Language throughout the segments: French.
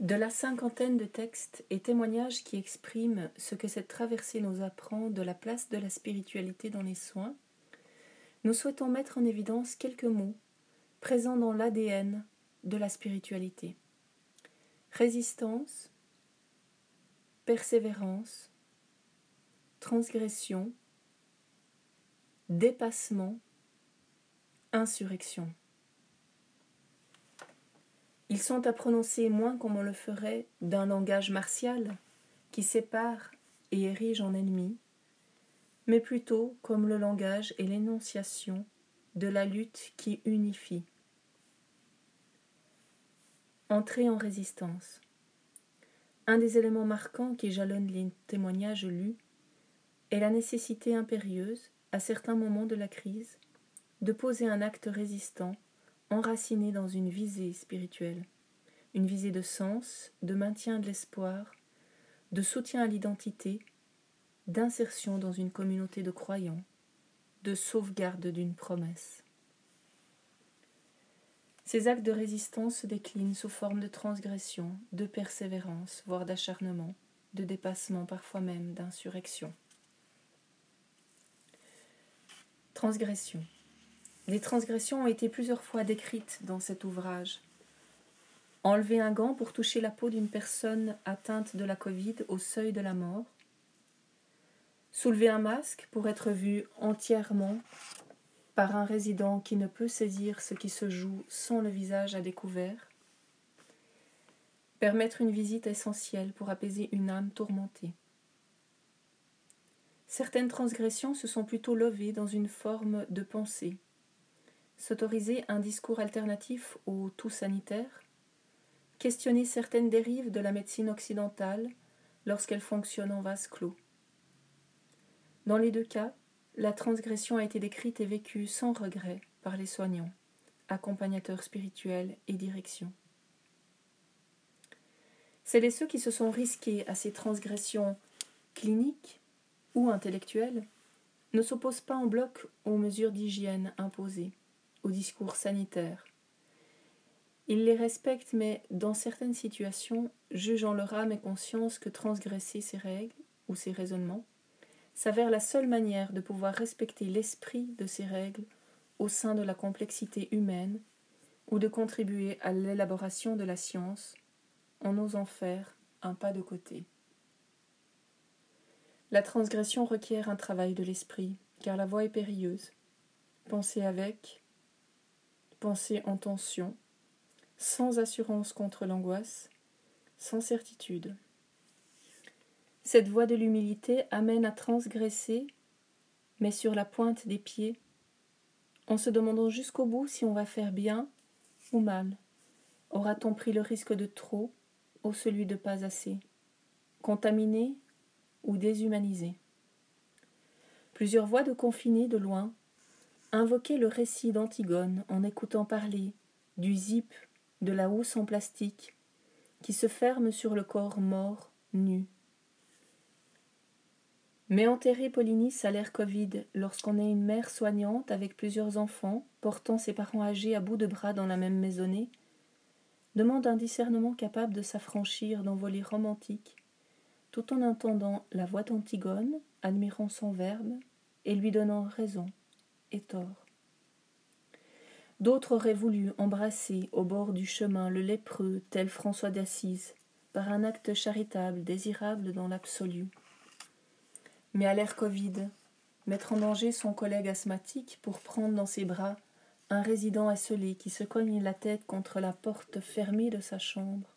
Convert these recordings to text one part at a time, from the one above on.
De la cinquantaine de textes et témoignages qui expriment ce que cette traversée nous apprend de la place de la spiritualité dans les soins, nous souhaitons mettre en évidence quelques mots présents dans l'ADN de la spiritualité. Résistance, persévérance, transgression, dépassement, insurrection. Ils sont à prononcer moins comme on le ferait d'un langage martial qui sépare et érige en ennemi, mais plutôt comme le langage et l'énonciation de la lutte qui unifie. Entrer en résistance. Un des éléments marquants qui jalonnent les témoignages lus est la nécessité impérieuse, à certains moments de la crise, de poser un acte résistant enraciné dans une visée spirituelle, une visée de sens, de maintien de l'espoir, de soutien à l'identité, d'insertion dans une communauté de croyants, de sauvegarde d'une promesse. Ces actes de résistance se déclinent sous forme de transgression, de persévérance, voire d'acharnement, de dépassement, parfois même d'insurrection. Transgression. Les transgressions ont été plusieurs fois décrites dans cet ouvrage. Enlever un gant pour toucher la peau d'une personne atteinte de la Covid au seuil de la mort. Soulever un masque pour être vu entièrement par un résident qui ne peut saisir ce qui se joue sans le visage à découvert. Permettre une visite essentielle pour apaiser une âme tourmentée. Certaines transgressions se sont plutôt levées dans une forme de pensée, s'autoriser un discours alternatif au tout sanitaire, questionner certaines dérives de la médecine occidentale lorsqu'elle fonctionne en vase clos. Dans les deux cas, la transgression a été décrite et vécue sans regret par les soignants, accompagnateurs spirituels et direction. Celles et ceux qui se sont risqués à ces transgressions cliniques ou intellectuelles ne s'opposent pas en bloc aux mesures d'hygiène imposées discours sanitaire. Ils les respectent, mais dans certaines situations, jugeant leur âme et conscience que transgresser ces règles ou ces raisonnements s'avère la seule manière de pouvoir respecter l'esprit de ces règles au sein de la complexité humaine ou de contribuer à l'élaboration de la science en osant faire un pas de côté. La transgression requiert un travail de l'esprit, car la voie est périlleuse. Penser avec, pensée en tension, sans assurance contre l'angoisse, sans certitude. Cette voie de l'humilité amène à transgresser, mais sur la pointe des pieds, en se demandant jusqu'au bout si on va faire bien ou mal. Aura-t-on pris le risque de trop ou celui de pas assez? Contaminé ou déshumanisé? Plusieurs voix de confinés de loin invoquer le récit d'Antigone en écoutant parler du zip de la housse en plastique qui se ferme sur le corps mort, nu. Mais enterrer Polynice à l'air Covid lorsqu'on est une mère soignante avec plusieurs enfants, portant ses parents âgés à bout de bras dans la même maisonnée, demande un discernement capable de s'affranchir d'envolées romantiques, tout en entendant la voix d'Antigone, admirant son verbe et lui donnant raison D'autres auraient voulu embrasser au bord du chemin le lépreux tel François d'Assise, par un acte charitable désirable dans l'absolu. Mais à l'air Covid, mettre en danger son collègue asthmatique pour prendre dans ses bras un résident esselé qui se cogne la tête contre la porte fermée de sa chambre,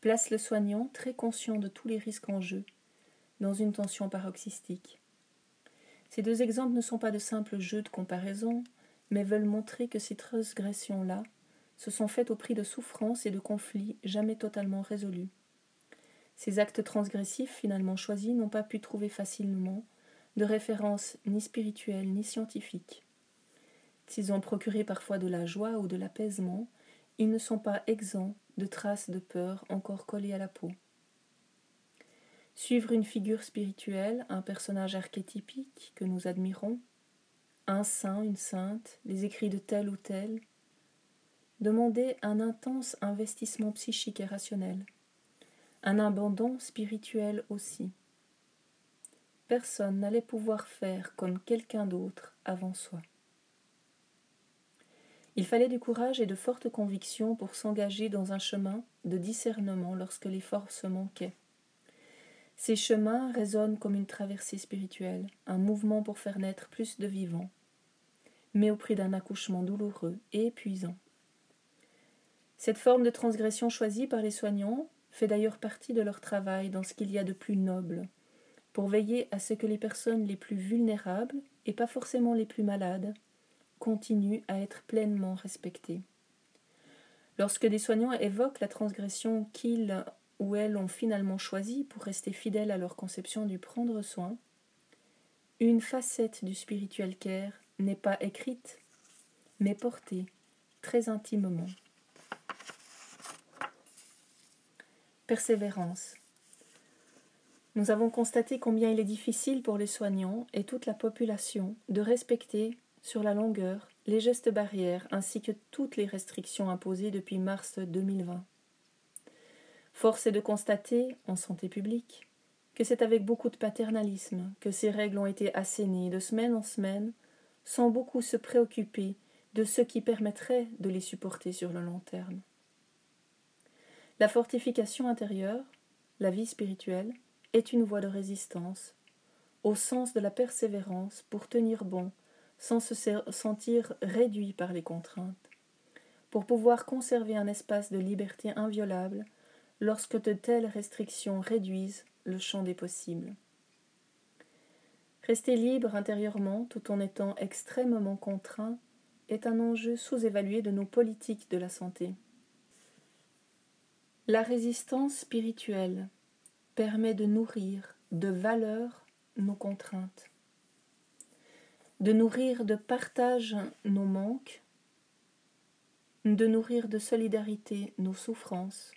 place le soignant, très conscient de tous les risques en jeu, dans une tension paroxystique. Ces deux exemples ne sont pas de simples jeux de comparaison, mais veulent montrer que ces transgressions-là se sont faites au prix de souffrances et de conflits jamais totalement résolus. Ces actes transgressifs finalement choisis n'ont pas pu trouver facilement de référence ni spirituelle ni scientifique. S'ils ont procuré parfois de la joie ou de l'apaisement, ils ne sont pas exempts de traces de peur encore collées à la peau. Suivre une figure spirituelle, un personnage archétypique que nous admirons, un saint, une sainte, les écrits de tel ou tel, demandait un intense investissement psychique et rationnel, un abandon spirituel aussi. Personne n'allait pouvoir faire comme quelqu'un d'autre avant soi. Il fallait du courage et de fortes convictions pour s'engager dans un chemin de discernement lorsque les forces manquaient. Ces chemins résonnent comme une traversée spirituelle, un mouvement pour faire naître plus de vivants, mais au prix d'un accouchement douloureux et épuisant. Cette forme de transgression choisie par les soignants fait d'ailleurs partie de leur travail dans ce qu'il y a de plus noble, pour veiller à ce que les personnes les plus vulnérables, et pas forcément les plus malades, continuent à être pleinement respectées. Lorsque des soignants évoquent la transgression qu'ils ou elles ont finalement choisie pour rester fidèles à leur conception du prendre soin, une facette du spirituel care n'est pas écrite, mais portée très intimement. Persévérance. Nous avons constaté combien il est difficile pour les soignants et toute la population de respecter, sur la longueur, les gestes barrières ainsi que toutes les restrictions imposées depuis mars 2020. Force est de constater, en santé publique, que c'est avec beaucoup de paternalisme que ces règles ont été assénées de semaine en semaine, sans beaucoup se préoccuper de ce qui permettrait de les supporter sur le long terme. La fortification intérieure, la vie spirituelle, est une voie de résistance, au sens de la persévérance pour tenir bon sans se sentir réduit par les contraintes, pour pouvoir conserver un espace de liberté inviolable lorsque de telles restrictions réduisent le champ des possibles. Rester libre intérieurement tout en étant extrêmement contraint est un enjeu sous-évalué de nos politiques de la santé. La résistance spirituelle permet de nourrir de valeur nos contraintes, de nourrir de partage nos manques, de nourrir de solidarité nos souffrances,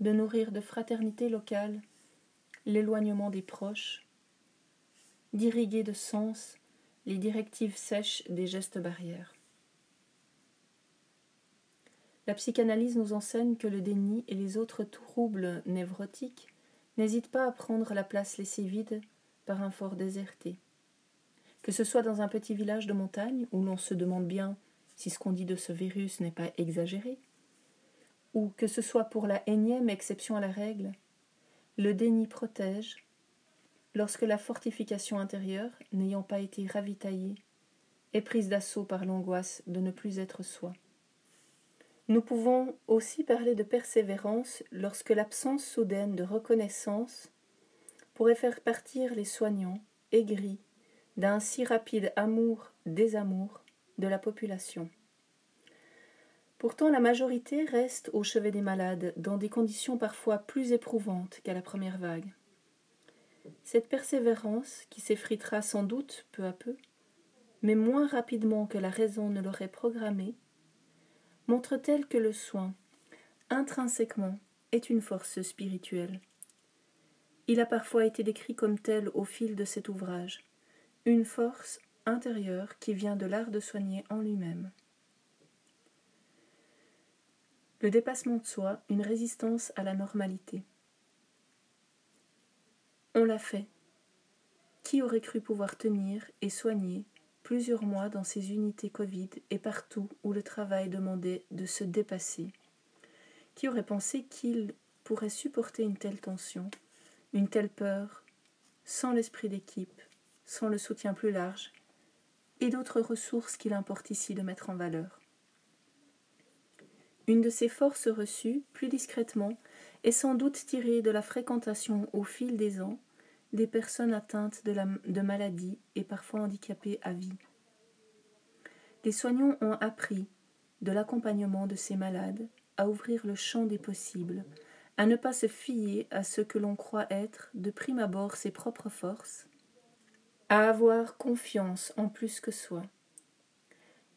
de nourrir de fraternité locale l'éloignement des proches, d'irriguer de sens les directives sèches des gestes barrières. La psychanalyse nous enseigne que le déni et les autres troubles névrotiques n'hésitent pas à prendre la place laissée vide par un fort déserté. Que ce soit dans un petit village de montagne où l'on se demande bien si ce qu'on dit de ce virus n'est pas exagéré, ou que ce soit pour la énième exception à la règle, le déni protège lorsque la fortification intérieure, n'ayant pas été ravitaillée, est prise d'assaut par l'angoisse de ne plus être soi. Nous pouvons aussi parler de persévérance lorsque l'absence soudaine de reconnaissance pourrait faire partir les soignants, aigris, d'un si rapide amour-désamour de la population. Pourtant, la majorité reste au chevet des malades, dans des conditions parfois plus éprouvantes qu'à la première vague. Cette persévérance, qui s'effritera sans doute peu à peu, mais moins rapidement que la raison ne l'aurait programmée, montre-t-elle que le soin, intrinsèquement, est une force spirituelle. Il a parfois été décrit comme tel au fil de cet ouvrage, une force intérieure qui vient de l'art de soigner en lui-même. Le dépassement de soi, une résistance à la normalité. On l'a fait. Qui aurait cru pouvoir tenir et soigner plusieurs mois dans ces unités Covid et partout où le travail demandait de se dépasser? Qui aurait pensé qu'il pourrait supporter une telle tension, une telle peur, sans l'esprit d'équipe, sans le soutien plus large, et d'autres ressources qu'il importe ici de mettre en valeur? Une de ces forces reçues, plus discrètement, est sans doute tirée de la fréquentation au fil des ans des personnes atteintes de, la, de maladies et parfois handicapées à vie. Les soignants ont appris, de l'accompagnement de ces malades, à ouvrir le champ des possibles, à ne pas se fier à ce que l'on croit être, de prime abord, ses propres forces, à avoir confiance en plus que soi.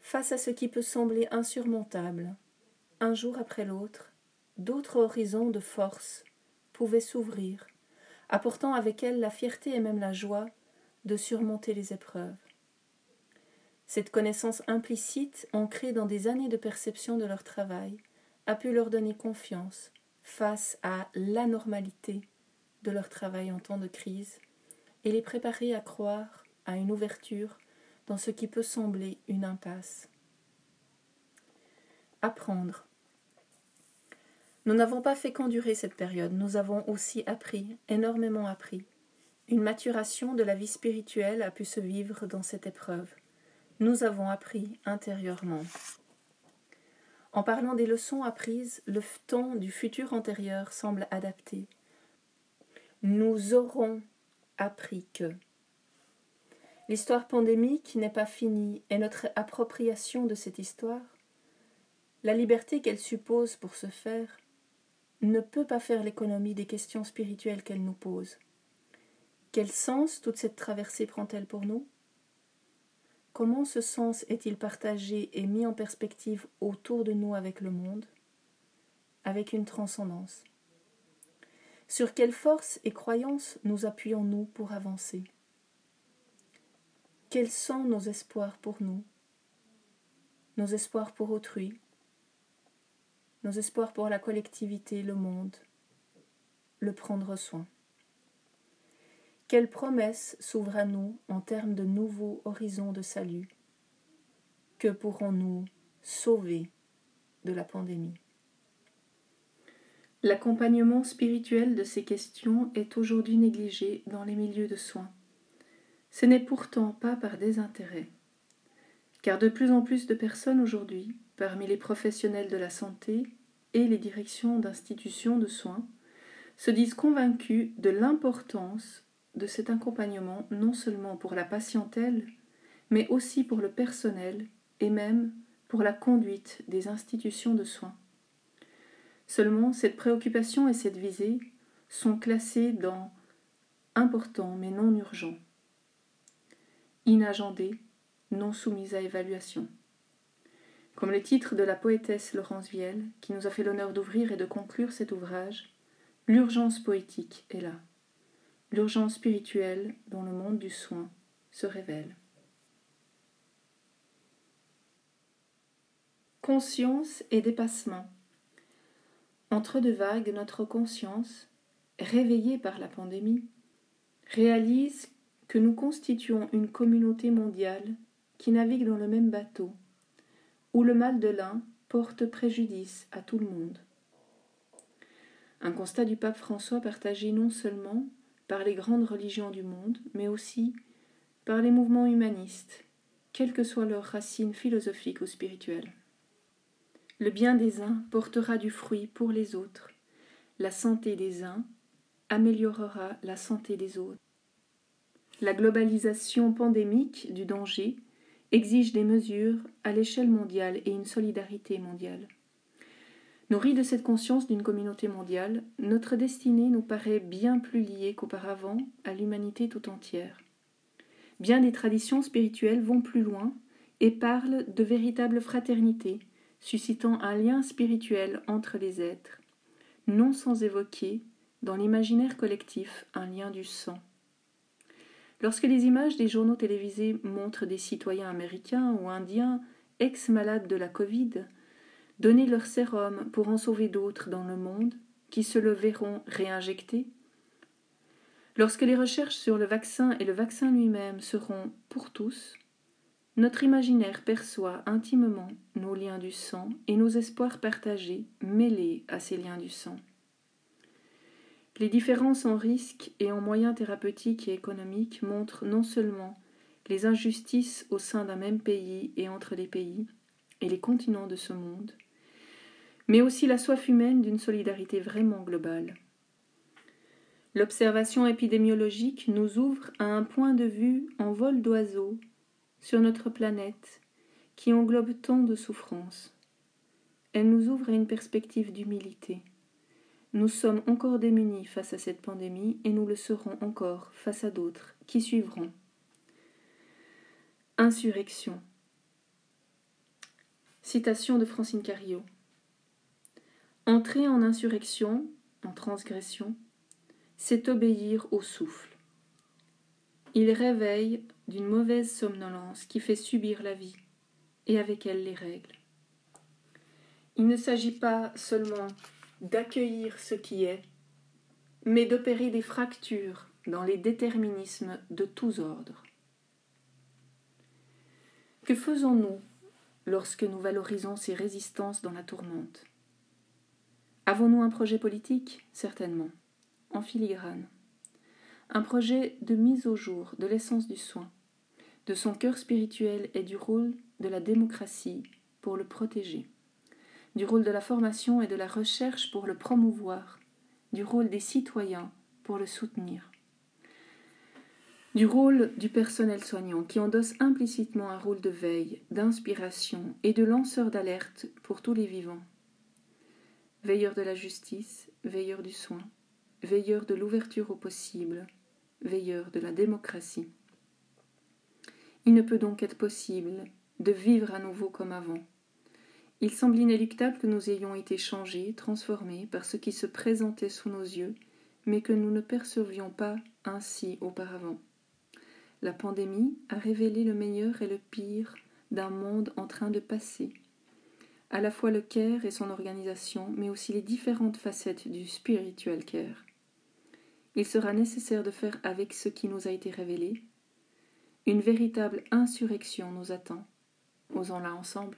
Face à ce qui peut sembler insurmontable, un jour après l'autre, d'autres horizons de force pouvaient s'ouvrir, apportant avec elles la fierté et même la joie de surmonter les épreuves. Cette connaissance implicite, ancrée dans des années de perception de leur travail, a pu leur donner confiance face à l'anormalité de leur travail en temps de crise et les préparer à croire à une ouverture dans ce qui peut sembler une impasse. Apprendre. Nous n'avons pas fait qu'endurer cette période, nous avons aussi appris, énormément appris. Une maturation de la vie spirituelle a pu se vivre dans cette épreuve. Nous avons appris intérieurement. En parlant des leçons apprises, le ton du futur antérieur semble adapté. Nous aurons appris que. L'histoire pandémique n'est pas finie et notre appropriation de cette histoire, la liberté qu'elle suppose pour se faire, ne peut pas faire l'économie des questions spirituelles qu'elle nous pose. Quel sens toute cette traversée prend-elle pour nous? Comment ce sens est-il partagé et mis en perspective autour de nous avec le monde? Avec une transcendance. Sur quelle force et croyances nous appuyons-nous pour avancer? Quels sont nos espoirs pour nous? Nos espoirs pour autrui? Nos espoirs pour la collectivité, le monde Le prendre soin quelle promesse s'ouvre à nous en termes de nouveaux horizons de salut Que pourrons-nous sauver de la pandémie? L'accompagnement spirituel de ces questions est aujourd'hui négligé dans les milieux de soins. Ce n'est pourtant pas par désintérêt, car de plus en plus de personnes aujourd'hui, parmi les professionnels de la santé et les directions d'institutions de soins, se disent convaincus de l'importance de cet accompagnement non seulement pour la patientèle, mais aussi pour le personnel et même pour la conduite des institutions de soins. Seulement, cette préoccupation et cette visée sont classées dans important mais non urgent, inagendé, non soumis à évaluation. Comme le titre de la poétesse Laurence Vielle, qui nous a fait l'honneur d'ouvrir et de conclure cet ouvrage, l'urgence poétique est là l'urgence spirituelle dont le monde du soin se révèle. Conscience et dépassement. Entre deux vagues, notre conscience, réveillée par la pandémie, réalise que nous constituons une communauté mondiale qui navigue dans le même bateau, où le mal de l'un porte préjudice à tout le monde. Un constat du pape François partagé non seulement par les grandes religions du monde, mais aussi par les mouvements humanistes, quelles que soient leurs racines philosophiques ou spirituelles. Le bien des uns portera du fruit pour les autres, la santé des uns améliorera la santé des autres. La globalisation pandémique du danger exige des mesures à l'échelle mondiale et une solidarité mondiale. Nourris de cette conscience d'une communauté mondiale, notre destinée nous paraît bien plus liée qu'auparavant à l'humanité tout entière. Bien des traditions spirituelles vont plus loin et parlent de véritable fraternité, suscitant un lien spirituel entre les êtres, non sans évoquer, dans l'imaginaire collectif, un lien du sang. Lorsque les images des journaux télévisés montrent des citoyens américains ou indiens ex-malades de la Covid, donner leur sérum pour en sauver d'autres dans le monde qui se le verront réinjecter Lorsque les recherches sur le vaccin et le vaccin lui-même seront pour tous, notre imaginaire perçoit intimement nos liens du sang et nos espoirs partagés mêlés à ces liens du sang. Les différences en risques et en moyens thérapeutiques et économiques montrent non seulement les injustices au sein d'un même pays et entre les pays et les continents de ce monde, mais aussi la soif humaine d'une solidarité vraiment globale. L'observation épidémiologique nous ouvre à un point de vue en vol d'oiseau sur notre planète qui englobe tant de souffrances. Elle nous ouvre à une perspective d'humilité. Nous sommes encore démunis face à cette pandémie et nous le serons encore face à d'autres qui suivront. Insurrection. Citation de Francine Cario. Entrer en insurrection, en transgression, c'est obéir au souffle. Il réveille d'une mauvaise somnolence qui fait subir la vie, et avec elle les règles. Il ne s'agit pas seulement d'accueillir ce qui est, mais d'opérer des fractures dans les déterminismes de tous ordres. Que faisons-nous lorsque nous valorisons ces résistances dans la tourmente? Avons-nous un projet politique? Certainement, en filigrane. Un projet de mise au jour de l'essence du soin, de son cœur spirituel et du rôle de la démocratie pour le protéger, du rôle de la formation et de la recherche pour le promouvoir, du rôle des citoyens pour le soutenir, du rôle du personnel soignant qui endosse implicitement un rôle de veille, d'inspiration et de lanceur d'alerte pour tous les vivants. Veilleur de la justice, veilleur du soin, veilleur de l'ouverture au possible, veilleur de la démocratie. Il ne peut donc être possible de vivre à nouveau comme avant. Il semble inéluctable que nous ayons été changés, transformés par ce qui se présentait sous nos yeux, mais que nous ne percevions pas ainsi auparavant. La pandémie a révélé le meilleur et le pire d'un monde en train de passer, à la fois le care et son organisation, mais aussi les différentes facettes du spiritual care. Il sera nécessaire de faire avec ce qui nous a été révélé. Une véritable insurrection nous attend. Osons-la ensemble.